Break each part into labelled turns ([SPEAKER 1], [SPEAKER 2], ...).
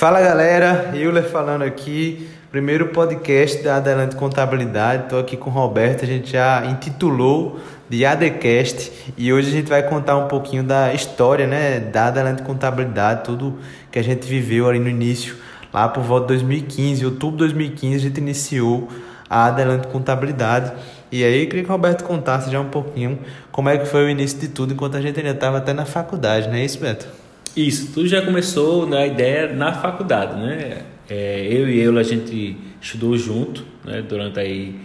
[SPEAKER 1] Fala galera, Euler falando aqui, primeiro podcast da Adelante Contabilidade. Estou aqui com o Roberto, a gente já intitulou de ADCast e hoje a gente vai contar um pouquinho da história né, da Adelante Contabilidade, tudo que a gente viveu ali no início, lá por volta de 2015, outubro de 2015, a gente iniciou a Adelante Contabilidade. E aí, eu queria que o Roberto contasse já um pouquinho como é que foi o início de tudo, enquanto a gente ainda estava até na faculdade, não é isso, Beto?
[SPEAKER 2] Isso, tudo já começou na ideia na faculdade, né? É, eu e eu a gente estudou junto, né? Durante aí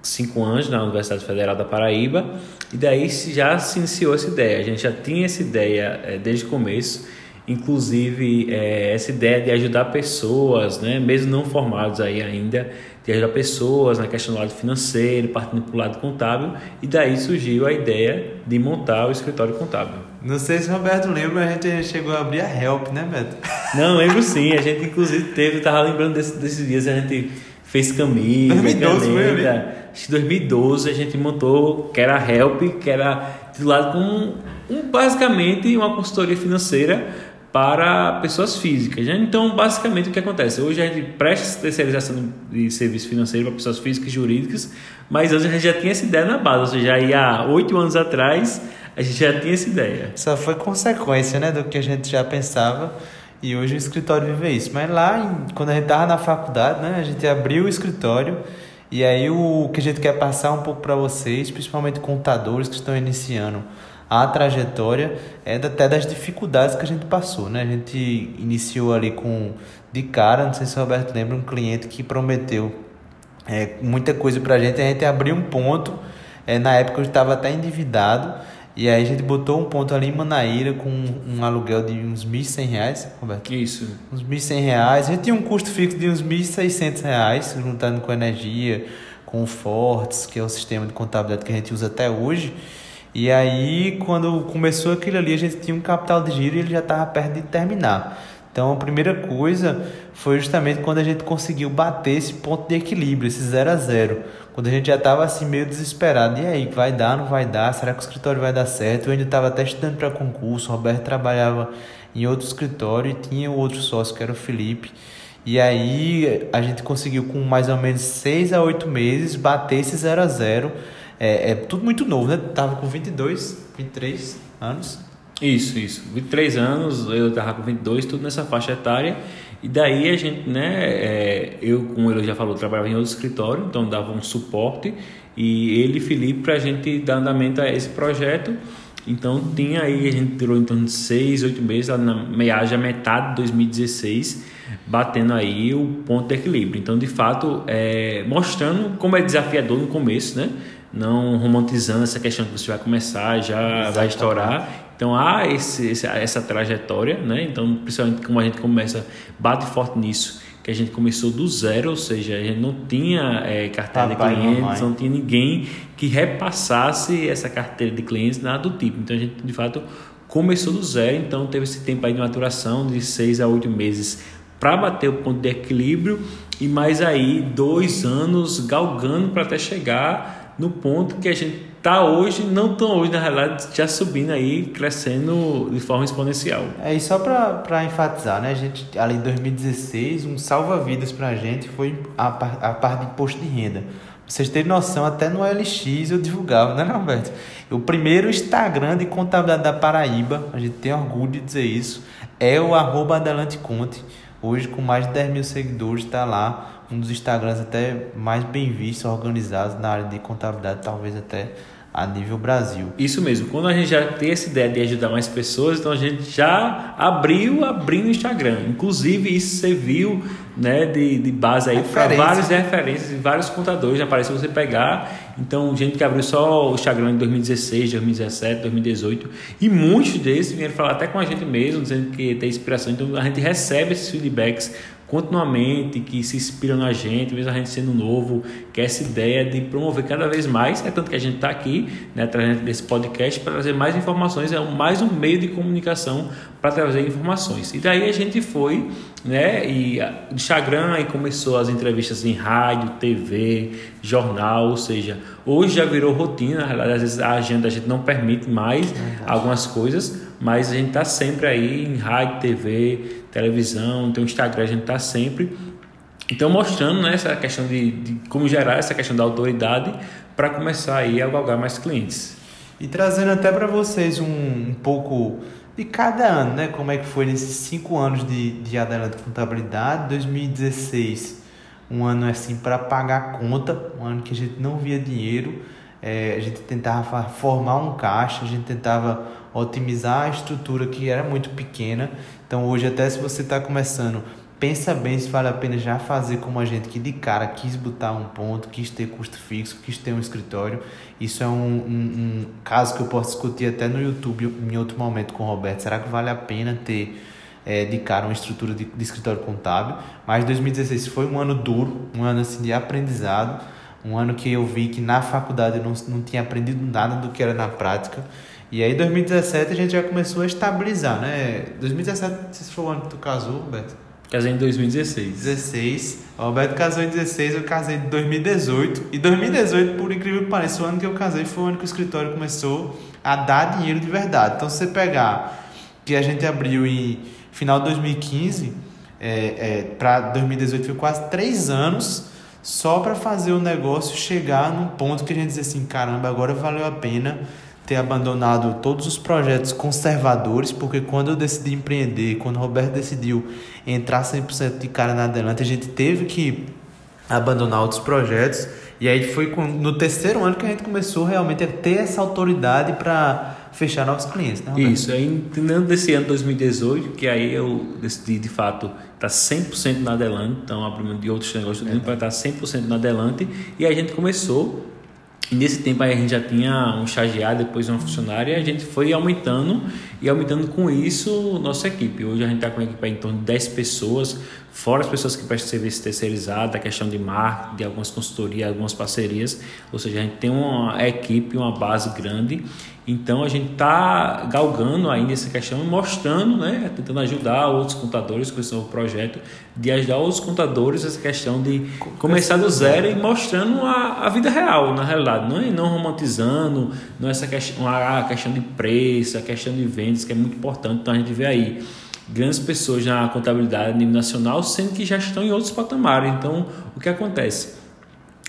[SPEAKER 2] cinco anos na Universidade Federal da Paraíba e daí já se iniciou essa ideia. A gente já tinha essa ideia é, desde o começo, inclusive é, essa ideia de ajudar pessoas, né? Mesmo não formados aí ainda, de ajudar pessoas na questão do lado financeiro, partindo para o lado contábil e daí surgiu a ideia de montar o escritório contábil.
[SPEAKER 1] Não sei se o Roberto lembra, a gente chegou a abrir a Help, né, Beto?
[SPEAKER 2] Não, lembro sim. A gente, inclusive, teve, tava lembrando desse, desses dias, a gente fez camisa, 2012 caneta. Acho que 2012 a gente montou, que era a Help, que era titulado como um, basicamente uma consultoria financeira para pessoas físicas. Né? Então, basicamente, o que acontece? Hoje a gente presta terceirização de serviço financeiro para pessoas físicas e jurídicas, mas hoje a gente já tinha essa ideia na base, ou seja, aí há oito anos atrás a gente já tinha essa ideia.
[SPEAKER 1] Só foi consequência, né, do que a gente já pensava. E hoje o escritório vive isso. Mas lá, quando a gente estava na faculdade, né, a gente abriu o escritório. E aí o que a gente quer passar um pouco para vocês, principalmente contadores que estão iniciando a trajetória, é até das dificuldades que a gente passou, né? A gente iniciou ali com de cara, não sei se o Roberto lembra, um cliente que prometeu é, muita coisa para a gente. A gente abriu um ponto, é, na época eu estava até endividado e aí a gente botou um ponto ali em Manaíra com um aluguel de uns 1.100 reais, Roberto?
[SPEAKER 2] Isso.
[SPEAKER 1] Uns 1.100 reais. A gente tinha um custo fixo de uns 1.600 reais, juntando com energia, com o Fortes, que é o sistema de contabilidade que a gente usa até hoje. E aí, quando começou aquilo ali, a gente tinha um capital de giro e ele já estava perto de terminar. Então, a primeira coisa foi justamente quando a gente conseguiu bater esse ponto de equilíbrio, esse zero a zero quando a gente já estava assim meio desesperado. E aí, vai dar, não vai dar? Será que o escritório vai dar certo? Eu ainda estava até estudando para concurso. O Roberto trabalhava em outro escritório e tinha outro sócio que era o Felipe. E aí a gente conseguiu com mais ou menos seis a oito meses bater esse zero a zero. É, é tudo muito novo, né? Tava com 22, 23 anos.
[SPEAKER 2] Isso, isso. 23 anos, eu tava com 22, tudo nessa faixa etária. E daí a gente, né, é, eu, como ele já falou, trabalhava em outro escritório, então dava um suporte, e ele e Felipe para a gente dar andamento a esse projeto. Então tinha aí, a gente tirou em torno de seis, oito meses, lá na meia metade de 2016, batendo aí o ponto de equilíbrio. Então, de fato, é, mostrando como é desafiador no começo, né? Não romantizando essa questão que você vai começar, já Exatamente. vai estourar. Então há esse, essa trajetória, né? Então, principalmente como a gente começa, bate forte nisso, que a gente começou do zero, ou seja, a gente não tinha é, carteira Papai, de clientes, não tinha ninguém que repassasse essa carteira de clientes, nada do tipo. Então a gente, de fato, começou do zero, então teve esse tempo aí de maturação de seis a oito meses para bater o ponto de equilíbrio e mais aí dois anos galgando para até chegar no ponto que a gente tá hoje, não tão hoje, na realidade, já subindo aí, crescendo de forma exponencial.
[SPEAKER 1] É, e só para enfatizar, né, a gente, além de 2016, um salva-vidas para a gente foi a, a parte de imposto de renda. Vocês terem noção, até no LX eu divulgava, né, Roberto? O primeiro Instagram de contabilidade da Paraíba, a gente tem orgulho de dizer isso, é o arroba Adelante Conte. Hoje, com mais de 10 mil seguidores, está lá um dos Instagrams até mais bem vistos, organizados na área de contabilidade, talvez até a nível Brasil.
[SPEAKER 2] Isso mesmo. Quando a gente já tem essa ideia de ajudar mais pessoas, então a gente já abriu, abrindo o Instagram. Inclusive, isso serviu né, de, de base aí para várias referências e vários contadores. Já apareceu você pegar. Então, gente que abriu só o Instagram em 2016, 2017, 2018. E muitos desses vieram falar até com a gente mesmo, dizendo que tem inspiração. Então, a gente recebe esses feedbacks continuamente, que se inspiram na gente, mesmo a gente sendo novo, que essa ideia de promover cada vez mais, é tanto que a gente está aqui, né, trazendo desse podcast para trazer mais informações, é mais um meio de comunicação para trazer informações. E daí a gente foi, né, e Instagram aí começou as entrevistas em rádio, TV, jornal, ou seja, hoje já virou rotina, na realidade às vezes a agenda a gente não permite mais é algumas coisas, mas a gente está sempre aí em rádio, TV, televisão, tem o Instagram, a gente está sempre. Então, mostrando né, essa questão de, de como gerar essa questão da autoridade para começar aí a galgar mais clientes.
[SPEAKER 1] E trazendo até para vocês um, um, pouco de cada ano, né? Como é que foi nesses cinco anos de, de Adelante Contabilidade, 2016, um ano assim para pagar conta, um ano que a gente não via dinheiro, é, a gente tentava formar um caixa, a gente tentava otimizar a estrutura que era muito pequena. Então hoje até se você está começando pensa bem se vale a pena já fazer como a gente que de cara quis botar um ponto, quis ter custo fixo, quis ter um escritório. Isso é um, um, um caso que eu posso discutir até no YouTube em outro momento com o Roberto. Será que vale a pena ter é, de cara uma estrutura de, de escritório contábil? Mas 2016 foi um ano duro, um ano assim de aprendizado, um ano que eu vi que na faculdade eu não, não tinha aprendido nada do que era na prática. E aí 2017 a gente já começou a estabilizar, né? 2017, se foi o ano que tu casou, Roberto?
[SPEAKER 2] Casei em 2016.
[SPEAKER 1] 16. O Alberto casou em 16, eu casei em 2018. E 2018, por incrível que pareça, o ano que eu casei foi o ano que o escritório começou a dar dinheiro de verdade. Então, se você pegar que a gente abriu em final de 2015 é, é, para 2018, foi quase três anos só para fazer o negócio chegar num ponto que a gente diz assim: caramba, agora valeu a pena ter abandonado todos os projetos conservadores, porque quando eu decidi empreender, quando o Roberto decidiu entrar 100% de cara na Adelante, a gente teve que abandonar outros projetos. E aí foi no terceiro ano que a gente começou realmente a ter essa autoridade para fechar novos clientes, né,
[SPEAKER 2] Roberto? Isso, aí entendendo desse ano 2018, que aí eu decidi de fato estar tá 100% na Adelante, então abrimos de outros negócios é. para estar 100% na Adelante, e a gente começou e nesse tempo aí a gente já tinha um estagiário, depois uma funcionária, e a gente foi aumentando e aumentando com isso nossa equipe. Hoje a gente está com uma equipe em torno de 10 pessoas, fora as pessoas que prestam serviço terceirizado, a questão de marketing, de algumas consultorias, algumas parcerias. Ou seja, a gente tem uma equipe, uma base grande então a gente está galgando ainda essa questão e mostrando, né, tentando ajudar outros contadores com esse novo projeto, de ajudar outros contadores essa questão de começar do zero e mostrando a, a vida real, na realidade, não, é, não romantizando, não é essa questão, a questão de preço, a questão de que é muito importante, então a gente vê aí grandes pessoas na contabilidade a nível nacional, sendo que já estão em outros patamares. Então, o que acontece?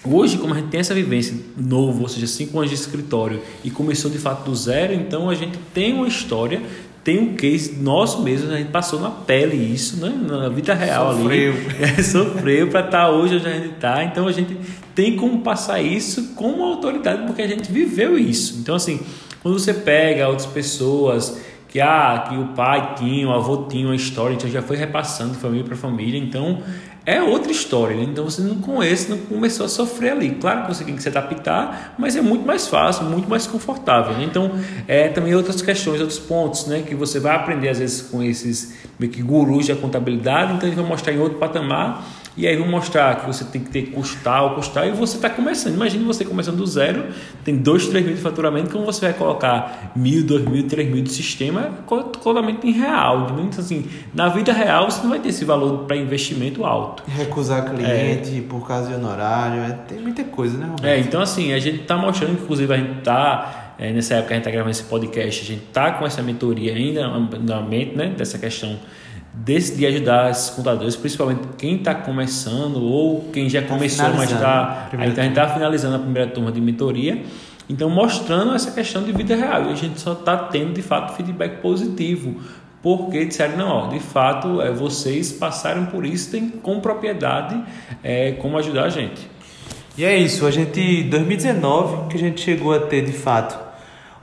[SPEAKER 2] Hoje, como a gente tem essa vivência novo, ou seja, cinco anos de escritório e começou de fato do zero, então a gente tem uma história, tem um case nosso mesmo, a gente passou na pele isso, né? na vida real
[SPEAKER 1] sofreu.
[SPEAKER 2] ali. É, sofreu para estar tá hoje onde a gente está. Então a gente tem como passar isso com autoridade, porque a gente viveu isso. Então, assim, quando você pega outras pessoas que, ah, que o pai tinha, o avô tinha uma história, então já foi repassando de família para família. Então é outra história. Né? Então você não conhece, não começou a sofrer ali. Claro que você tem que se adaptar, mas é muito mais fácil, muito mais confortável. Né? Então, é também outras questões, outros pontos, né, que você vai aprender às vezes com esses meio que gurus da contabilidade. Então, eles vão mostrar em outro patamar. E aí vão mostrar que você tem que ter custar ou custar e você está começando. Imagine você começando do zero, tem 2, 3 mil de faturamento, como você vai colocar mil, dois mil, três mil de sistema totalmente em real. Então, assim, na vida real você não vai ter esse valor para investimento alto.
[SPEAKER 1] Recusar cliente é. por causa de honorário, é, tem muita coisa, né, Roberto?
[SPEAKER 2] É, então assim, a gente está mostrando, inclusive a gente está. É, nessa época a gente está gravando esse podcast, a gente está com essa mentoria ainda na mente, né, dessa questão de ajudar esses contadores, principalmente quem está começando ou quem já tá começou, mas está. A gente está finalizando a primeira turma de mentoria. Então, mostrando essa questão de vida real. E a gente só está tendo, de fato, feedback positivo. Porque disseram, não, ó, de fato, é, vocês passaram por isso, tem com propriedade é, como ajudar a gente.
[SPEAKER 1] E é isso, a gente, 2019, que a gente chegou a ter, de fato,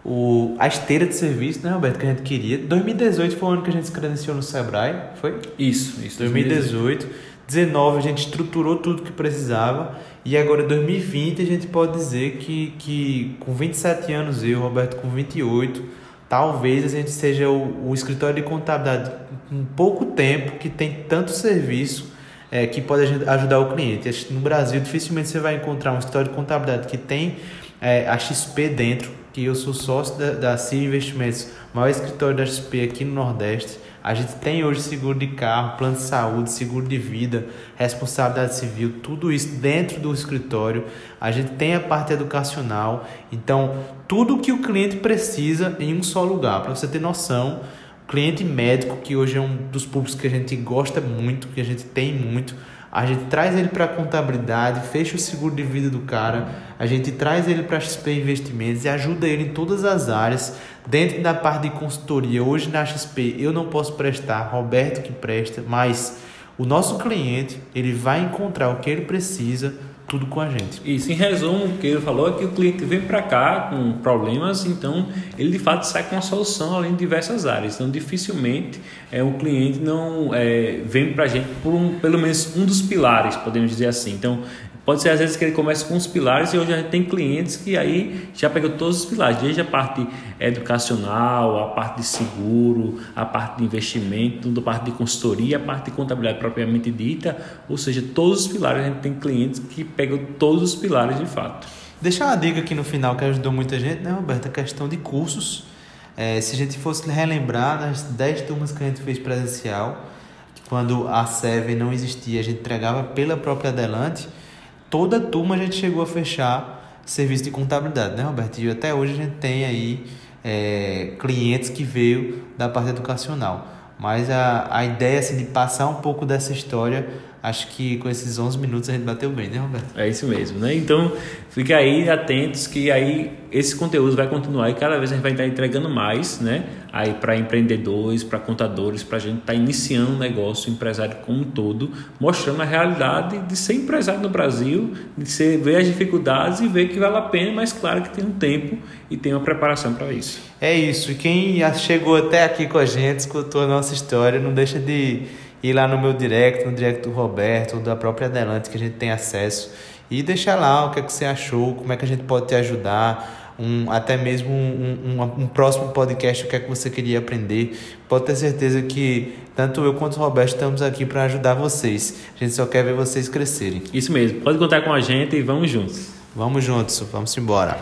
[SPEAKER 1] o, a esteira de serviço, né, Roberto, que a gente queria. 2018 foi o ano que a gente se credenciou no Sebrae, foi?
[SPEAKER 2] Isso, isso.
[SPEAKER 1] 2018. 2019 a gente estruturou tudo que precisava. E agora, 2020, a gente pode dizer que, que com 27 anos, eu, Roberto, com 28, talvez a gente seja o, o escritório de contabilidade com pouco tempo que tem tanto serviço é, que pode ajudar o cliente. No Brasil, dificilmente você vai encontrar um escritório de contabilidade que tem é, a XP dentro que eu sou sócio da, da CIR Investimentos, maior escritório da XP aqui no Nordeste. A gente tem hoje seguro de carro, plano de saúde, seguro de vida, responsabilidade civil, tudo isso dentro do escritório. A gente tem a parte educacional. Então, tudo que o cliente precisa em um só lugar. Para você ter noção, cliente médico, que hoje é um dos públicos que a gente gosta muito, que a gente tem muito, a gente traz ele para a contabilidade, fecha o seguro de vida do cara, a gente traz ele para XP Investimentos e ajuda ele em todas as áreas, dentro da parte de consultoria. Hoje na XP eu não posso prestar, Roberto que presta, mas o nosso cliente ele vai encontrar o que ele precisa tudo com a gente.
[SPEAKER 2] Isso, em resumo, o que ele falou é que o cliente vem para cá com problemas, então ele de fato sai com uma solução além de diversas áreas. Então, dificilmente é, o cliente não é, vem para a gente por um, pelo menos um dos pilares, podemos dizer assim. Então, Pode ser às vezes que ele comece com os pilares e hoje a gente tem clientes que aí já pegou todos os pilares, desde a parte educacional, a parte de seguro, a parte de investimento, a parte de consultoria, a parte de contabilidade propriamente dita, ou seja, todos os pilares a gente tem clientes que pegam todos os pilares de fato.
[SPEAKER 1] Deixar uma dica aqui no final que ajudou muita gente, né, Roberto? A questão de cursos. É, se a gente fosse relembrar das 10 turmas que a gente fez presencial, quando a Seven não existia, a gente entregava pela própria Adelante toda a turma a gente chegou a fechar serviço de contabilidade, né, Roberto? E até hoje a gente tem aí é, clientes que veio da parte educacional. Mas a, a ideia assim, de passar um pouco dessa história acho que com esses 11 minutos a gente bateu bem, né, Roberto?
[SPEAKER 2] É isso mesmo, né? Então, fica aí atentos que aí esse conteúdo vai continuar e cada vez a gente vai estar entregando mais, né? Aí para empreendedores, para contadores, para a gente estar tá iniciando um negócio, empresário como um todo, mostrando a realidade de ser empresário no Brasil, de ser, ver as dificuldades e ver que vale a pena, mas claro que tem um tempo e tem uma preparação para isso.
[SPEAKER 1] É isso. E quem chegou até aqui com a gente, escutou a nossa história, não deixa de ir lá no meu direct, no direct do Roberto, da própria Adelante, que a gente tem acesso, e deixar lá o que, é que você achou, como é que a gente pode te ajudar, um, até mesmo um, um, um, próximo podcast, o que é que você queria aprender. Pode ter certeza que tanto eu quanto o Roberto estamos aqui para ajudar vocês. A gente só quer ver vocês crescerem.
[SPEAKER 2] Isso mesmo. Pode contar com a gente e vamos juntos.
[SPEAKER 1] Vamos juntos, vamos embora.